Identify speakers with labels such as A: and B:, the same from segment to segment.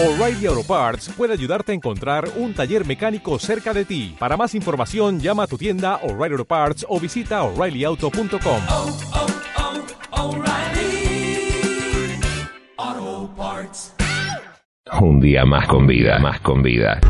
A: O'Reilly Auto Parts puede ayudarte a encontrar un taller mecánico cerca de ti. Para más información, llama a tu tienda O'Reilly Auto Parts o visita oreillyauto.com.
B: oh, oh, Parts.
C: Un día más con vida, más con vida.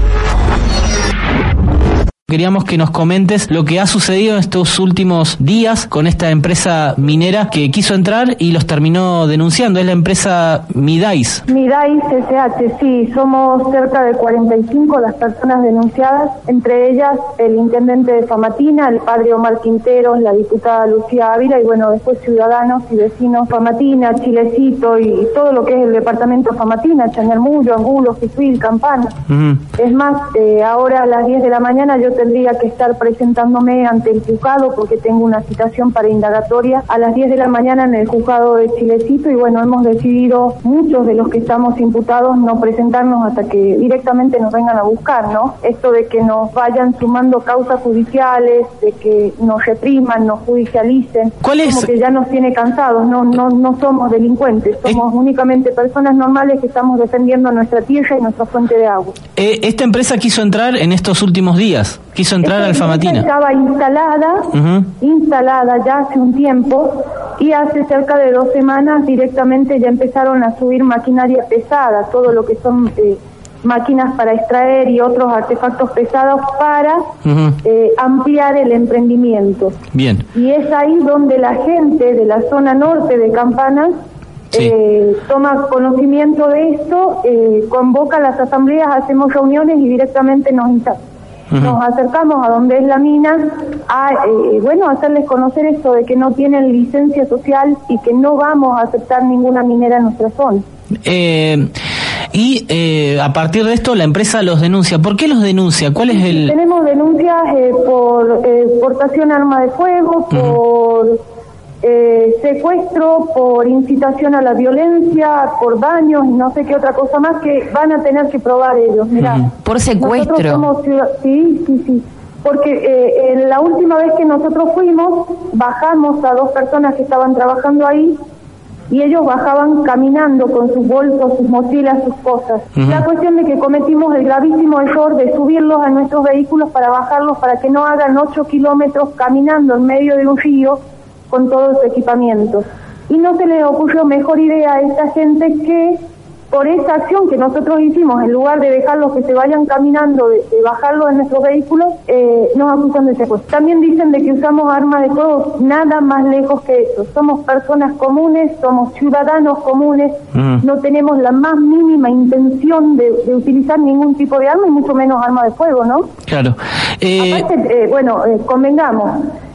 D: Queríamos que nos comentes lo que ha sucedido en estos últimos días con esta empresa minera que quiso entrar y los terminó denunciando. Es la empresa Midais.
E: Midais SH, sí, somos cerca de 45 las personas denunciadas, entre ellas el intendente de Famatina, el padre Omar Quinteros, la diputada Lucía Ávila y bueno, después ciudadanos y vecinos Famatina, Chilecito y, todo lo que es el departamento Famatina, Chañarmullo, Angulo, Jesús, Campana. Es más, eh, ahora a las 10 de la mañana yo tendría que estar presentándome ante el juzgado porque tengo una citación para indagatoria a las 10 de la mañana en el juzgado de Chilecito y bueno, hemos decidido muchos de los que estamos imputados no presentarnos hasta que directamente nos vengan a buscar, ¿no? Esto de que nos vayan sumando causas judiciales, de que nos repriman, nos judicialicen,
D: ¿Cuál es-
E: como que ya nos tiene cansados, no, no, no somos delincuentes, somos únicamente personas normales que estamos defendiendo nuestra tierra y nuestra fuente de agua.
D: Eh, esta empresa quiso entrar en estos últimos días. Quiso entrar
E: Esta
D: al Famatina.
E: empresa Estaba instalada, instalada ya hace un tiempo y hace cerca de dos semanas directamente ya empezaron a subir maquinaria pesada, todo lo que son eh, máquinas para extraer y otros artefactos pesados para eh, ampliar el emprendimiento.
D: Bien.
E: Y es ahí donde la gente de la zona norte de Campanas
D: Sí.
E: eh, toma conocimiento de esto, eh, convoca las asambleas, hacemos reuniones y directamente nos, nos acercamos a donde es la mina a, eh, bueno, hacerles conocer esto de que no tienen licencia social y que no vamos a aceptar ninguna minera en nuestra zona.
D: Eh, y eh, a partir de esto la empresa los denuncia. ¿Por qué los denuncia? ¿Cuál es el...?
E: Tenemos denuncias eh, por eh, portación arma de fuego, por eh, secuestro, por incitación a la violencia, por daños y no sé qué otra cosa más que van a tener que probar ellos. Mira.
F: Por secuestro.
E: Somos sí, sí, sí. Porque eh, en la última vez que nosotros fuimos, bajamos a dos personas que estaban trabajando ahí y ellos bajaban caminando con sus bolsos, sus mochilas, sus cosas. La cuestión de que cometimos el gravísimo error de subirlos a nuestros vehículos para bajarlos para que no hagan ocho kilómetros caminando en medio de un río con todo su equipamiento. Y no se les ocurrió mejor idea a esta gente que por esa acción que nosotros hicimos, en lugar de dejarlos que se vayan caminando, de, de bajarlos en nuestros vehículos, eh, nos acusan de secuestro. También dicen de que usamos armas de fuego, nada más lejos que eso. Somos personas comunes, somos ciudadanos comunes,
D: Mm.
E: no tenemos la más mínima intención de, de utilizar ningún tipo de arma y mucho menos arma de fuego, ¿no?
D: Claro. Eh,
E: Aparte, eh, bueno, eh, convengamos,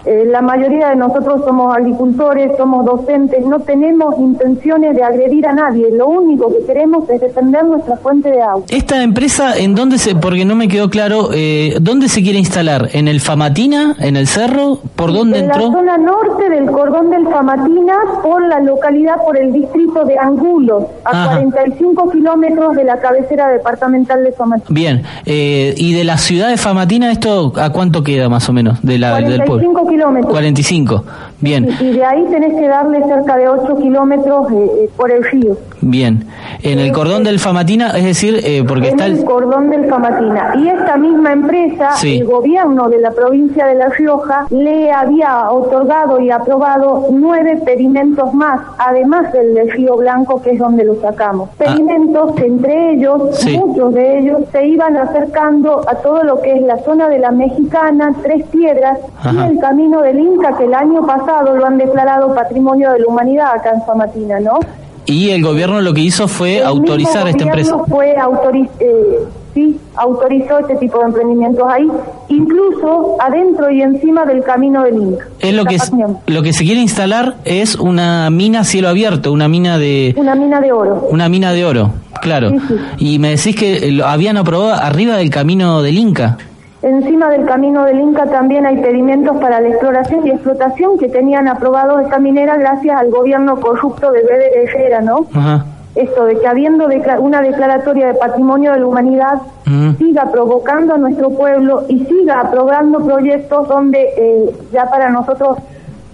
E: eh, la mayoría de nosotros somos agricultores, somos docentes, no tenemos intenciones de agredir a nadie, lo único que queremos es defender nuestra fuente de agua.
D: esta empresa, ¿en dónde se...? Porque no me quedó claro, eh, ¿dónde se quiere instalar? ¿En el Famatina? ¿En el Cerro? ¿Por dónde
E: en
D: entró?
E: la zona norte del cordón del Famatina, por la localidad, por el distrito de Angulo, a
D: Ajá.
E: 45 kilómetros de la cabecera departamental de Famatina.
D: Bien. Eh, ¿Y de la ciudad de Famatina esto a cuánto queda más o menos? De la, del
E: 45
D: pueblo.
E: Kilómetros.
D: 45. Bien.
E: Y, y de ahí tenés que darle cerca de 8 kilómetros eh, eh, por el río.
D: Bien. En el cordón del Famatina, es decir, eh, porque
E: en
D: está
E: el
D: el...
E: cordón del Famatina. Y esta misma empresa,
D: Sí.
E: el gobierno de la provincia de La Rioja, le había otorgado y aprobado nueve pedimentos más, además del de Río Blanco, que es donde lo sacamos. Pedimentos que entre ellos,
D: Ah. Sí.
E: muchos de ellos, se iban acercando a todo lo que es la zona de la Mexicana, Tres Piedras
D: Ajá.
E: y el Camino del Inca, que el año pasado lo han declarado Patrimonio de la Humanidad acá en Famatina, ¿no?
D: Y el gobierno lo que hizo fue
E: El
D: autorizar
E: mismo
D: esta empresa.
E: gobierno Fue autoriz eh, sí, autorizó este tipo de emprendimientos ahí, incluso adentro y encima del camino del Inca.
D: Es lo que, es- lo que se quiere instalar es una mina a cielo abierto, una mina de
E: Una mina de oro.
D: una mina de oro, claro.
E: Sí, sí.
D: Y me decís que lo habían aprobado arriba del camino del Inca.
E: Encima del camino del Inca también hay pedimentos para la exploración y explotación que tenían aprobados esta minera gracias al gobierno corrupto de Beder Herrera, ¿no?
D: Ajá.
E: Esto de que habiendo decla- una declaratoria de patrimonio de la humanidad
D: Ujú.
E: siga provocando a nuestro pueblo y siga aprobando proyectos donde eh, ya para nosotros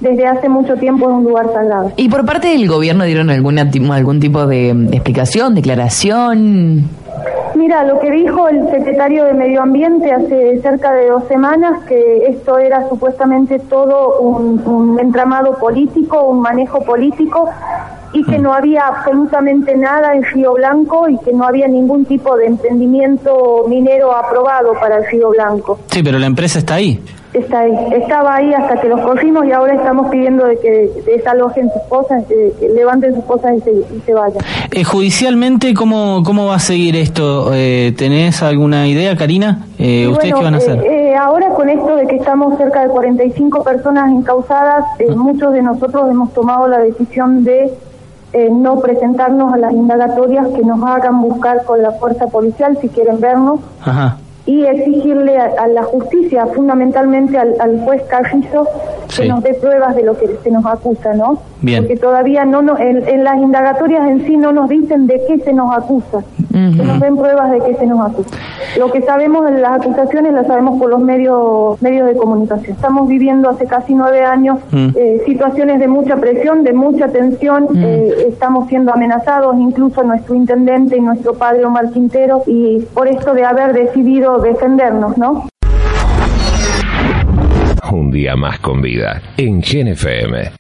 E: desde hace mucho tiempo es un lugar sagrado.
F: ¿Y por parte del gobierno dieron alguna, algún tipo de, de explicación, declaración?
E: Mira, lo que dijo el secretario de Medio Ambiente hace cerca de dos semanas, que esto era supuestamente todo un, un entramado político, un manejo político, y que no había absolutamente nada en Río Blanco y que no había ningún tipo de emprendimiento minero aprobado para el Río Blanco.
D: Sí, pero la empresa está ahí.
E: Está ahí. Estaba ahí hasta que los corrimos y ahora estamos pidiendo de que desalojen sus cosas, de que levanten sus cosas y se, y se vayan.
D: Eh, judicialmente, ¿cómo, ¿cómo va a seguir esto? Eh, ¿Tenés alguna idea, Karina? Eh, ¿Ustedes
E: bueno,
D: qué van a hacer?
E: eh, ahora con esto de que estamos cerca de 45 personas encausadas, muchos de nosotros hemos tomado la decisión de eh, no presentarnos a las indagatorias que nos hagan buscar con la fuerza policial si quieren vernos
D: Ajá.
E: Y exigirle a, a la justicia, fundamentalmente al, al juez Carrizo, que nos dé pruebas de lo que se nos acusa, ¿no?
D: Bien.
E: Porque todavía no nos, en, en las indagatorias en sí no nos dicen de qué se nos acusa, que nos den pruebas de qué se nos acusa. Lo que sabemos en las acusaciones las sabemos por los medios medios de comunicación. Estamos viviendo hace casi nueve años
D: Mm.
E: eh, situaciones de mucha presión, de mucha tensión, eh, estamos siendo amenazados, incluso nuestro intendente y nuestro padre Omar Quintero, y por esto de haber decidido defendernos, ¿no?
C: Un día más con vida en Gen FM.